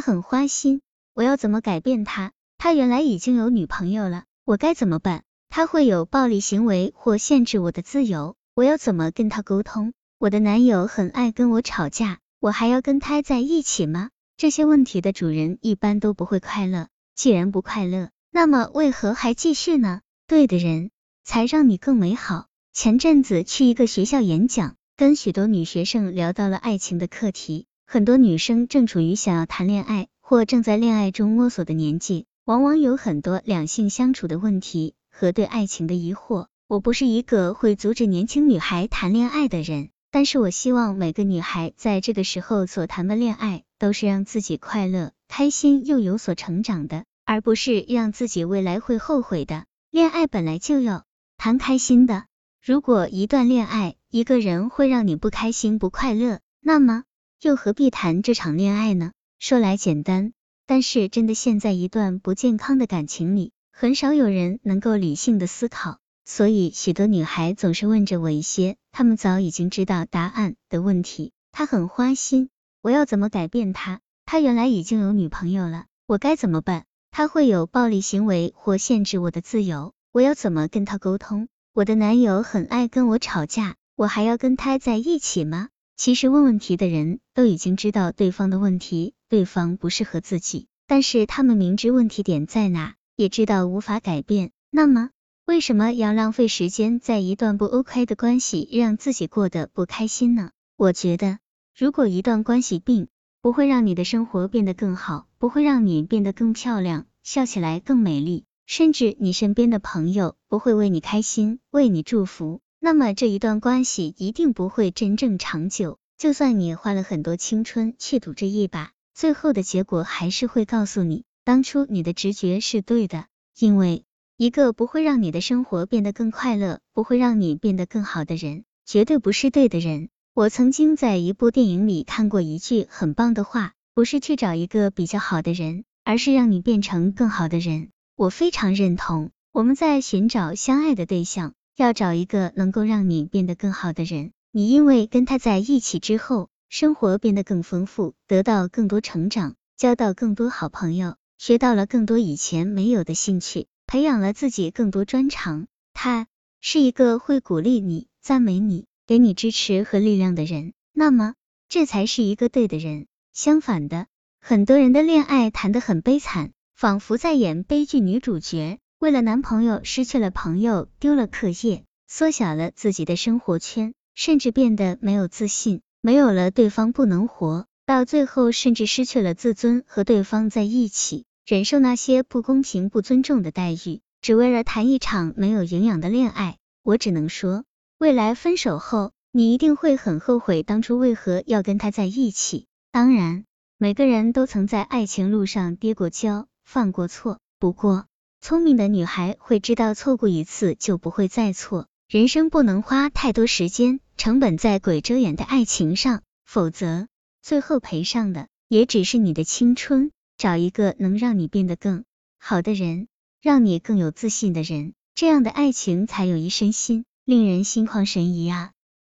很花心，我要怎么改变他？他原来已经有女朋友了，我该怎么办？他会有暴力行为或限制我的自由，我要怎么跟他沟通？我的男友很爱跟我吵架，我还要跟他在一起吗？这些问题的主人一般都不会快乐，既然不快乐，那么为何还继续呢？对的人才让你更美好。前阵子去一个学校演讲，跟许多女学生聊到了爱情的课题。很多女生正处于想要谈恋爱或正在恋爱中摸索的年纪，往往有很多两性相处的问题和对爱情的疑惑。我不是一个会阻止年轻女孩谈恋爱的人，但是我希望每个女孩在这个时候所谈的恋爱都是让自己快乐、开心又有所成长的，而不是让自己未来会后悔的。恋爱本来就要谈开心的，如果一段恋爱一个人会让你不开心、不快乐，那么。又何必谈这场恋爱呢？说来简单，但是真的陷在一段不健康的感情里，很少有人能够理性的思考。所以许多女孩总是问着我一些她们早已经知道答案的问题。他很花心，我要怎么改变他？他原来已经有女朋友了，我该怎么办？他会有暴力行为或限制我的自由，我要怎么跟他沟通？我的男友很爱跟我吵架，我还要跟他在一起吗？其实问问题的人都已经知道对方的问题，对方不适合自己，但是他们明知问题点在哪，也知道无法改变，那么为什么要浪费时间在一段不 OK 的关系，让自己过得不开心呢？我觉得，如果一段关系并不会让你的生活变得更好，不会让你变得更漂亮，笑起来更美丽，甚至你身边的朋友不会为你开心，为你祝福。那么这一段关系一定不会真正长久，就算你花了很多青春去赌这一把，最后的结果还是会告诉你，当初你的直觉是对的。因为一个不会让你的生活变得更快乐，不会让你变得更好的人，绝对不是对的人。我曾经在一部电影里看过一句很棒的话，不是去找一个比较好的人，而是让你变成更好的人。我非常认同，我们在寻找相爱的对象。要找一个能够让你变得更好的人，你因为跟他在一起之后，生活变得更丰富，得到更多成长，交到更多好朋友，学到了更多以前没有的兴趣，培养了自己更多专长。他是一个会鼓励你、赞美你、给你支持和力量的人，那么这才是一个对的人。相反的，很多人的恋爱谈得很悲惨，仿佛在演悲剧女主角。为了男朋友失去了朋友，丢了课业，缩小了自己的生活圈，甚至变得没有自信，没有了对方不能活，到最后甚至失去了自尊，和对方在一起，忍受那些不公平、不尊重的待遇，只为了谈一场没有营养的恋爱。我只能说，未来分手后，你一定会很后悔当初为何要跟他在一起。当然，每个人都曾在爱情路上跌过跤，犯过错，不过。聪明的女孩会知道，错过一次就不会再错。人生不能花太多时间成本在鬼遮眼的爱情上，否则最后赔上的也只是你的青春。找一个能让你变得更好的人，让你更有自信的人，这样的爱情才有一身心，令人心旷神怡啊！